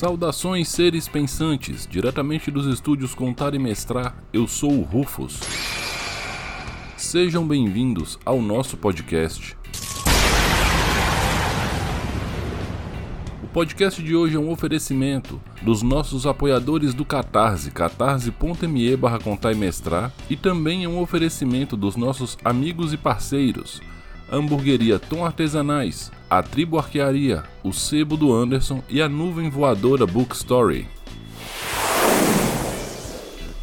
Saudações seres pensantes, diretamente dos estúdios Contar e Mestrar, eu sou o Rufus. Sejam bem-vindos ao nosso podcast. O podcast de hoje é um oferecimento dos nossos apoiadores do Catarse, catarse.me barra e e também é um oferecimento dos nossos amigos e parceiros, Hamburgueria Tom Artesanais, a Tribo Arquearia, o Sebo do Anderson e a Nuvem Voadora Bookstory.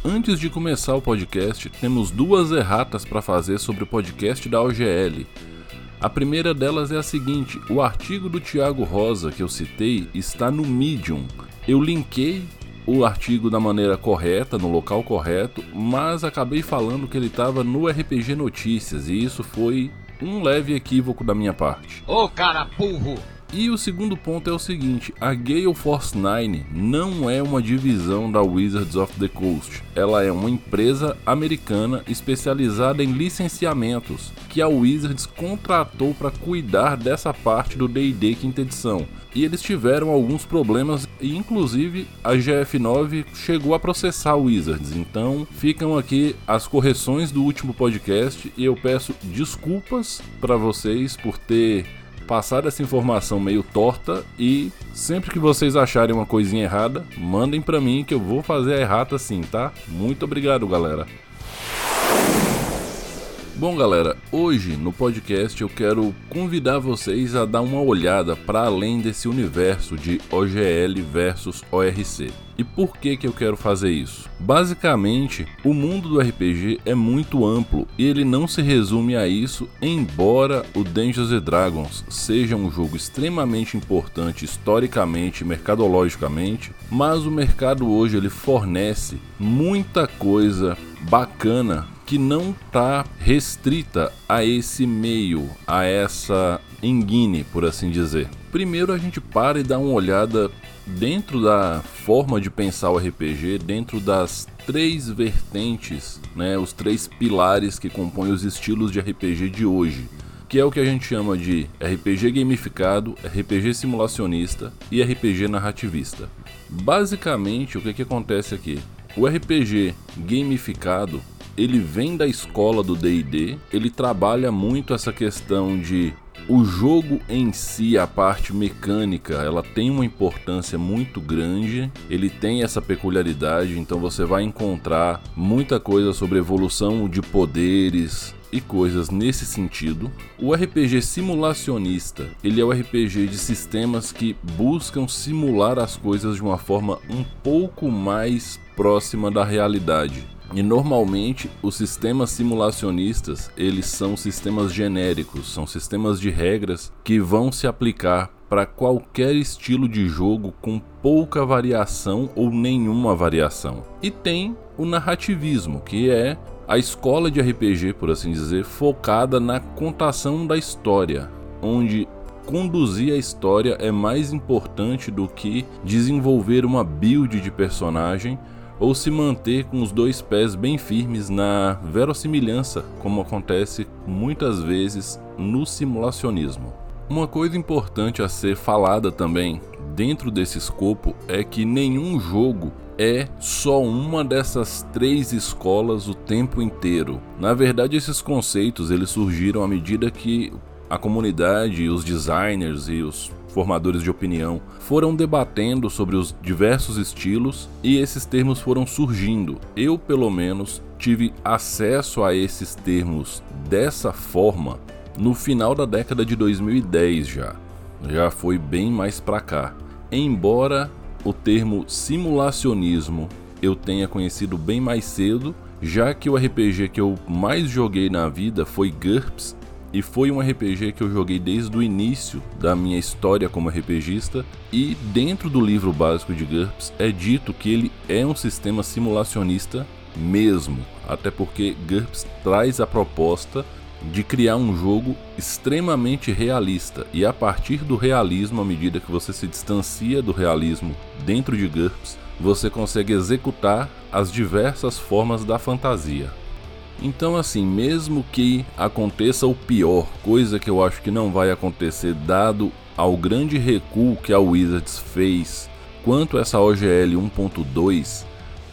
Antes de começar o podcast, temos duas erratas para fazer sobre o podcast da OGL. A primeira delas é a seguinte: o artigo do Tiago Rosa que eu citei está no Medium. Eu linkei o artigo da maneira correta, no local correto, mas acabei falando que ele estava no RPG Notícias e isso foi um leve equívoco da minha parte. Ô cara burro! E o segundo ponto é o seguinte: a Gale Force 9 não é uma divisão da Wizards of the Coast. Ela é uma empresa americana especializada em licenciamentos que a Wizards contratou para cuidar dessa parte do D&D quinta edição. E eles tiveram alguns problemas e inclusive a GF9 chegou a processar a Wizards. Então, ficam aqui as correções do último podcast e eu peço desculpas para vocês por ter passar essa informação meio torta e sempre que vocês acharem uma coisinha errada, mandem para mim que eu vou fazer a errata sim, tá? Muito obrigado, galera. Bom, galera, hoje no podcast eu quero convidar vocês a dar uma olhada para além desse universo de OGL versus ORC. E por que que eu quero fazer isso? Basicamente, o mundo do RPG é muito amplo e ele não se resume a isso, embora o Dungeons Dragons seja um jogo extremamente importante historicamente e mercadologicamente, mas o mercado hoje ele fornece muita coisa bacana que não está restrita a esse meio, a essa enguine, por assim dizer. Primeiro a gente para e dá uma olhada dentro da forma de pensar o RPG, dentro das três vertentes, né, os três pilares que compõem os estilos de RPG de hoje, que é o que a gente chama de RPG gamificado, RPG simulacionista e RPG narrativista. Basicamente, o que, que acontece aqui? O RPG gamificado ele vem da escola do D&D, ele trabalha muito essa questão de o jogo em si, a parte mecânica, ela tem uma importância muito grande. Ele tem essa peculiaridade, então você vai encontrar muita coisa sobre evolução de poderes, e coisas nesse sentido. O RPG simulacionista, ele é o RPG de sistemas que buscam simular as coisas de uma forma um pouco mais próxima da realidade. E normalmente os sistemas simulacionistas, eles são sistemas genéricos, são sistemas de regras que vão se aplicar para qualquer estilo de jogo com pouca variação ou nenhuma variação. E tem o narrativismo, que é a escola de RPG, por assim dizer, focada na contação da história, onde conduzir a história é mais importante do que desenvolver uma build de personagem ou se manter com os dois pés bem firmes na verossimilhança, como acontece muitas vezes no simulacionismo. Uma coisa importante a ser falada também dentro desse escopo é que nenhum jogo é só uma dessas três escolas o tempo inteiro. Na verdade, esses conceitos eles surgiram à medida que a comunidade, os designers e os formadores de opinião foram debatendo sobre os diversos estilos e esses termos foram surgindo. Eu, pelo menos, tive acesso a esses termos dessa forma no final da década de 2010 já. Já foi bem mais para cá. Embora o termo simulacionismo eu tenha conhecido bem mais cedo, já que o RPG que eu mais joguei na vida foi GURPS e foi um RPG que eu joguei desde o início da minha história como RPGista. E dentro do livro básico de GURPS é dito que ele é um sistema simulacionista mesmo, até porque GURPS traz a proposta de criar um jogo extremamente realista e a partir do realismo, à medida que você se distancia do realismo dentro de GURPS, você consegue executar as diversas formas da fantasia. Então, assim, mesmo que aconteça o pior, coisa que eu acho que não vai acontecer, dado ao grande recuo que a Wizards fez Quanto essa OGL 1.2,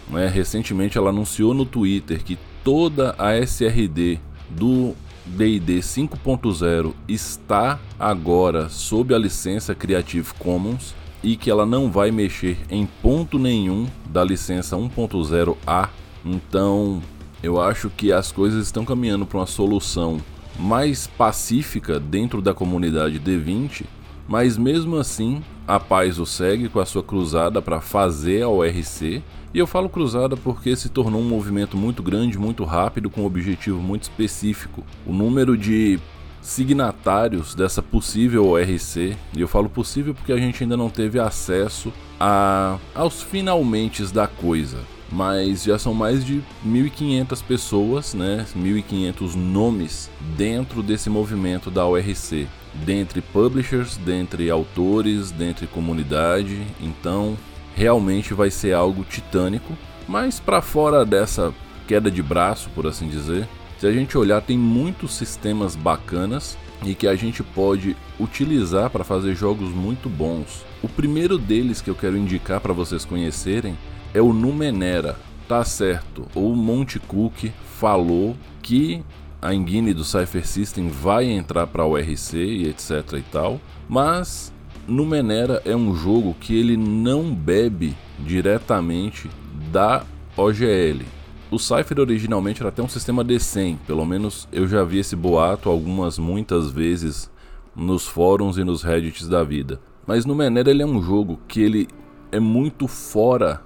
né, recentemente ela anunciou no Twitter que toda a SRD do D&D 5.0 está agora sob a licença Creative Commons e que ela não vai mexer em ponto nenhum da licença 1.0A. Então, eu acho que as coisas estão caminhando para uma solução mais pacífica dentro da comunidade D20, mas mesmo assim a paz o segue com a sua cruzada para fazer a ORC. E eu falo cruzada porque se tornou um movimento muito grande, muito rápido, com um objetivo muito específico. O número de signatários dessa possível ORC, e eu falo possível porque a gente ainda não teve acesso a, aos finalmente da coisa, mas já são mais de 1.500 pessoas, né, 1.500 nomes dentro desse movimento da ORC, dentre publishers, dentre autores, dentre comunidade, então realmente vai ser algo titânico, mas para fora dessa queda de braço, por assim dizer, se a gente olhar, tem muitos sistemas bacanas e que a gente pode utilizar para fazer jogos muito bons. O primeiro deles que eu quero indicar para vocês conhecerem é o Numenera. Tá certo, o Monte Cook falou que a engine do Cypher System vai entrar para o RC e etc e tal, mas Numenera é um jogo que ele não bebe diretamente da OGL. O Cypher originalmente era até um sistema D100, pelo menos eu já vi esse boato algumas, muitas vezes nos fóruns e nos reddits da vida. Mas no Menera ele é um jogo que ele é muito fora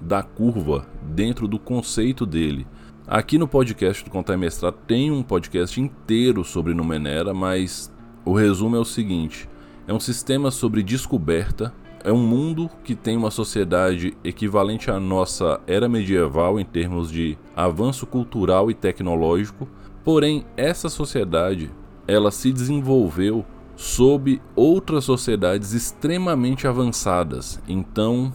da curva dentro do conceito dele. Aqui no podcast do Contar Mestrar tem um podcast inteiro sobre Numenera, mas o resumo é o seguinte: é um sistema sobre descoberta é um mundo que tem uma sociedade equivalente à nossa era medieval em termos de avanço cultural e tecnológico, porém essa sociedade ela se desenvolveu sob outras sociedades extremamente avançadas. Então,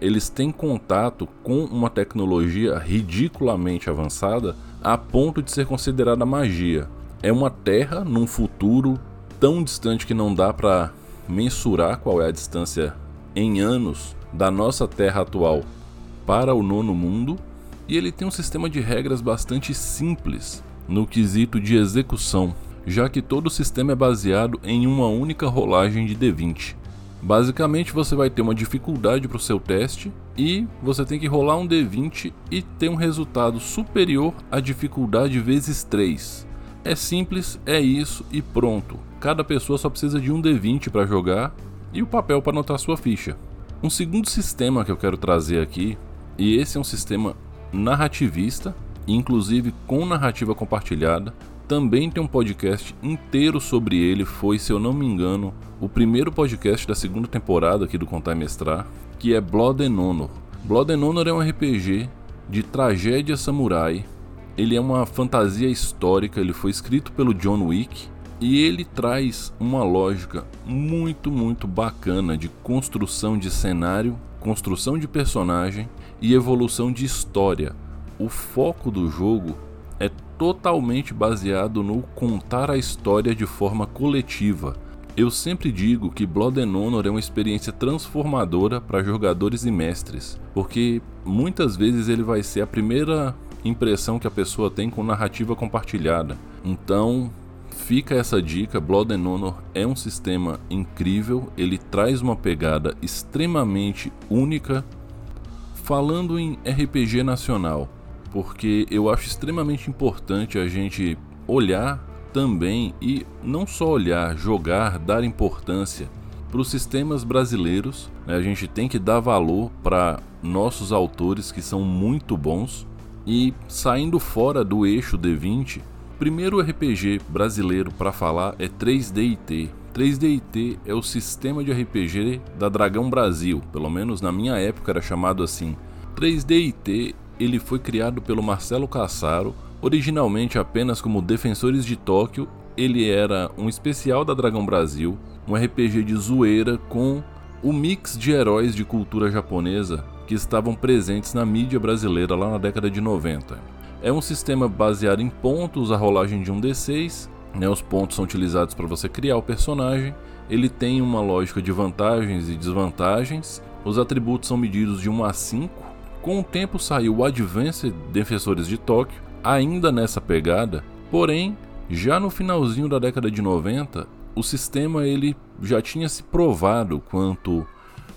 eles têm contato com uma tecnologia ridiculamente avançada a ponto de ser considerada magia. É uma terra num futuro tão distante que não dá para mensurar qual é a distância em anos da nossa Terra atual para o nono mundo, e ele tem um sistema de regras bastante simples no quesito de execução, já que todo o sistema é baseado em uma única rolagem de D20. Basicamente, você vai ter uma dificuldade para o seu teste e você tem que rolar um D20 e ter um resultado superior à dificuldade vezes 3. É simples, é isso e pronto. Cada pessoa só precisa de um D20 para jogar e o papel para anotar sua ficha. Um segundo sistema que eu quero trazer aqui, e esse é um sistema narrativista, inclusive com narrativa compartilhada. Também tem um podcast inteiro sobre ele, foi, se eu não me engano, o primeiro podcast da segunda temporada aqui do Contar e Mestrar, que é Blood and Honor. Blood and Honor é um RPG de tragédia samurai. Ele é uma fantasia histórica, ele foi escrito pelo John Wick e ele traz uma lógica muito, muito bacana de construção de cenário, construção de personagem e evolução de história. O foco do jogo totalmente baseado no contar a história de forma coletiva. Eu sempre digo que Blood and Honor é uma experiência transformadora para jogadores e mestres, porque muitas vezes ele vai ser a primeira impressão que a pessoa tem com narrativa compartilhada. Então, Fica essa dica, Blood and Honor é um sistema incrível, ele traz uma pegada extremamente única falando em RPG nacional, porque eu acho extremamente importante a gente olhar também e não só olhar, jogar, dar importância para os sistemas brasileiros. Né? A gente tem que dar valor para nossos autores que são muito bons e saindo fora do eixo D20 primeiro RPG brasileiro para falar é 3DIT. 3DIT é o sistema de RPG da Dragão Brasil, pelo menos na minha época era chamado assim. 3DIT ele foi criado pelo Marcelo Cassaro, originalmente apenas como Defensores de Tóquio. Ele era um especial da Dragão Brasil, um RPG de zoeira com o mix de heróis de cultura japonesa que estavam presentes na mídia brasileira lá na década de 90. É um sistema baseado em pontos, a rolagem de um D6. Né, os pontos são utilizados para você criar o personagem. Ele tem uma lógica de vantagens e desvantagens. Os atributos são medidos de 1 a 5. Com o tempo saiu o Advanced Defensores de Tóquio, ainda nessa pegada, porém, já no finalzinho da década de 90, o sistema ele já tinha se provado quanto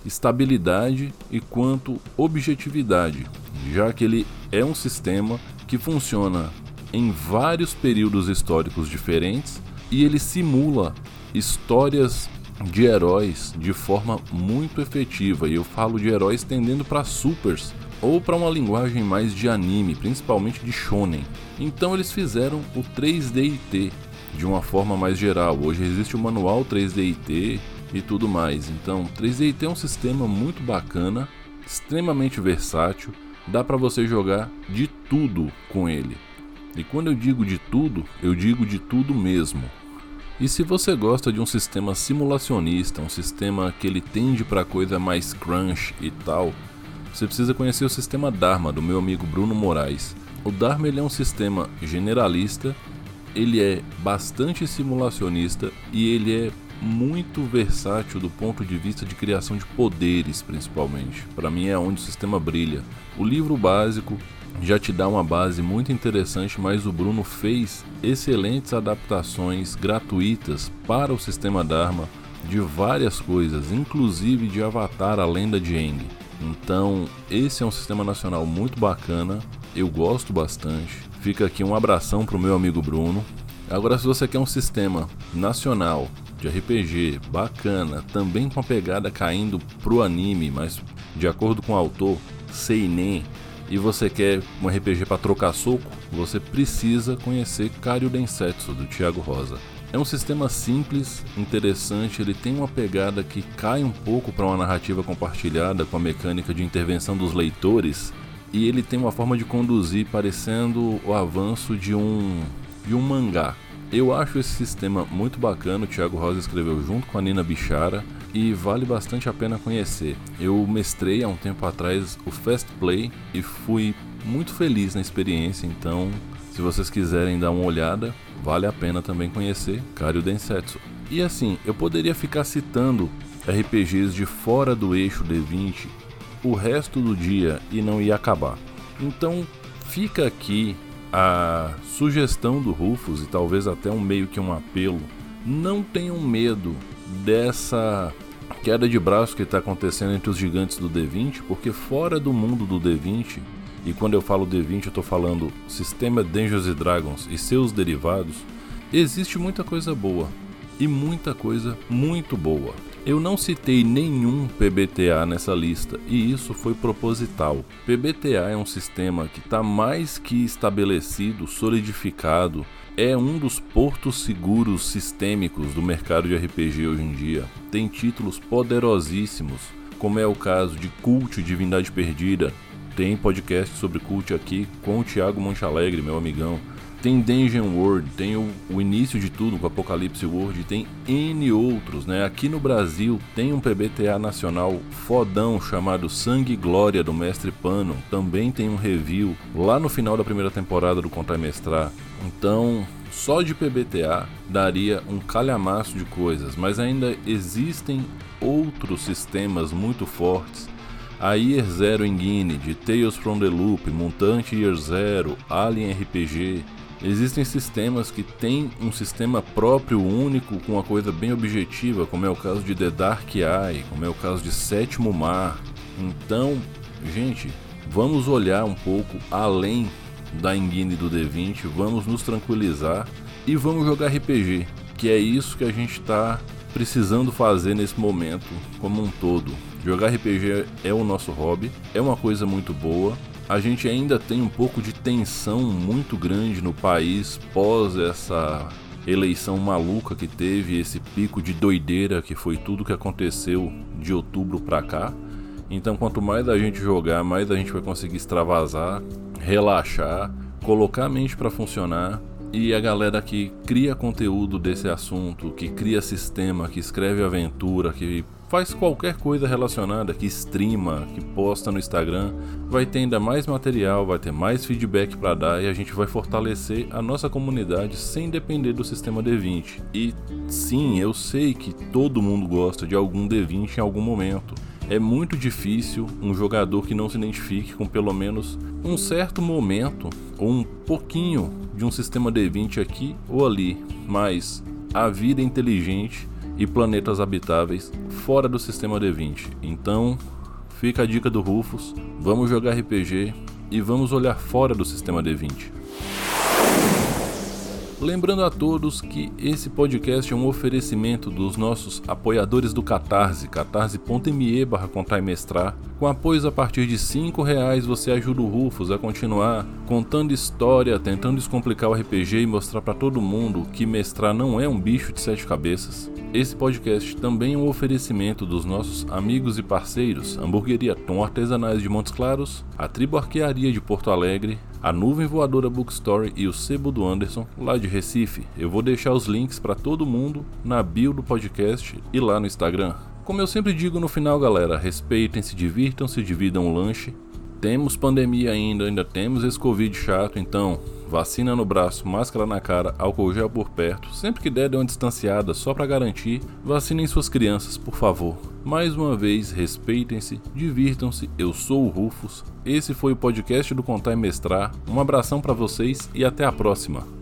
estabilidade e quanto objetividade, já que ele é um sistema que funciona em vários períodos históricos diferentes e ele simula histórias de heróis de forma muito efetiva. E eu falo de heróis tendendo para supers ou para uma linguagem mais de anime, principalmente de shonen. Então eles fizeram o 3DIT de uma forma mais geral. Hoje existe o manual 3DIT e tudo mais. Então, 3DIT é um sistema muito bacana, extremamente versátil, dá para você jogar de tudo com ele. E quando eu digo de tudo, eu digo de tudo mesmo. E se você gosta de um sistema simulacionista, um sistema que ele tende para coisa mais crunch e tal, você precisa conhecer o sistema Dharma do meu amigo Bruno Moraes. O Dharma ele é um sistema generalista, ele é bastante simulacionista e ele é muito versátil do ponto de vista de criação de poderes, principalmente. Para mim é onde o sistema brilha. O livro básico já te dá uma base muito interessante, mas o Bruno fez excelentes adaptações gratuitas para o sistema Dharma de várias coisas, inclusive de Avatar, a lenda de Aang. Então, esse é um sistema nacional muito bacana, eu gosto bastante. Fica aqui um abração pro meu amigo Bruno. Agora, se você quer um sistema nacional de RPG bacana, também com a pegada caindo pro anime, mas de acordo com o autor, Seinen, e você quer um RPG para trocar soco, você precisa conhecer Kario Densetsu do Thiago Rosa. É um sistema simples, interessante, ele tem uma pegada que cai um pouco para uma narrativa compartilhada com a mecânica de intervenção dos leitores, e ele tem uma forma de conduzir parecendo o avanço de um de um mangá. Eu acho esse sistema muito bacana, o Thiago Rosa escreveu junto com a Nina Bichara e vale bastante a pena conhecer. Eu mestrei há um tempo atrás o Fast Play e fui muito feliz na experiência, então se vocês quiserem dar uma olhada, vale a pena também conhecer Kario Densetsu. E assim, eu poderia ficar citando RPGs de fora do eixo D20 o resto do dia e não ia acabar. Então fica aqui a sugestão do Rufus e talvez até um meio que um apelo. Não tenham medo dessa queda de braço que está acontecendo entre os gigantes do D20, porque fora do mundo do D20, e quando eu falo D20 eu estou falando sistema Dungeons Dragons e seus derivados, existe muita coisa boa e muita coisa muito boa. Eu não citei nenhum PBTA nessa lista e isso foi proposital. PBTA é um sistema que está mais que estabelecido, solidificado, é um dos portos seguros sistêmicos do mercado de RPG hoje em dia. Tem títulos poderosíssimos, como é o caso de Cult Divindade Perdida. Tem podcast sobre Cult aqui com o Thiago Montalegre, meu amigão. Tem Dungeon World, tem o, o, início de tudo com Apocalipse World, tem N outros, né? Aqui no Brasil tem um PBTA nacional fodão chamado Sangue e Glória do Mestre Pano, também tem um review lá no final da primeira temporada do Contar Mestrar. Então, só de PBTA daria um calhamaço de coisas, mas ainda existem outros sistemas muito fortes. A Year Zero Engine, de Tales from the Loop, Mutante Year Zero, Alien RPG, Existem sistemas que têm um sistema próprio, único, com uma coisa bem objetiva, como é o caso de The Dark Eye, como é o caso de Sétimo Mar. Então, gente, vamos olhar um pouco além da engine do D20, vamos nos tranquilizar e vamos jogar RPG, que é isso que a gente está precisando fazer nesse momento como um todo. Jogar RPG é o nosso hobby, é uma coisa muito boa, a gente ainda tem um pouco de tensão muito grande no país pós essa eleição maluca que teve, esse pico de doideira que foi tudo que aconteceu de outubro para cá. Então, quanto mais a gente jogar, mais a gente vai conseguir extravasar, relaxar, colocar a mente para funcionar. E a galera que cria conteúdo desse assunto, que cria sistema, que escreve aventura, que faz qualquer coisa relacionada, que streama, que posta no Instagram, vai ter ainda mais material, vai ter mais feedback para dar e a gente vai fortalecer a nossa comunidade sem depender do sistema D20. E sim, eu sei que todo mundo gosta de algum D20 em algum momento. É muito difícil um jogador que não se identifique com pelo menos um certo momento ou um pouquinho de um sistema D20 aqui ou ali, mas a vida inteligente e planetas habitáveis fora do sistema D20. Então, fica a dica do Rufus, vamos jogar RPG e vamos olhar fora do sistema D20. Lembrando a todos que esse podcast é um oferecimento dos nossos apoiadores do Catarse, catarse.me barra Com apoios a partir de R$ reais você ajuda o Rufus a continuar contando história, tentando descomplicar o RPG e mostrar para todo mundo que mestrar não é um bicho de sete cabeças. Esse podcast também é um oferecimento dos nossos amigos e parceiros Hamburgueria Tom Artesanais de Montes Claros, a Tribo Arquearia de Porto Alegre, a Nuvem Voadora Bookstore e o Sebo do Anderson, lá de Recife. Eu vou deixar os links para todo mundo na bio do podcast e lá no Instagram. Como eu sempre digo no final, galera, respeitem-se, divirtam-se, dividam o lanche. Temos pandemia ainda, ainda temos esse Covid chato, então vacina no braço, máscara na cara, álcool gel por perto. Sempre que der, dê uma distanciada só para garantir. Vacinem suas crianças, por favor. Mais uma vez, respeitem-se, divirtam-se. Eu sou o Rufus. Esse foi o podcast do Contar e Mestrar. Um abração para vocês e até a próxima.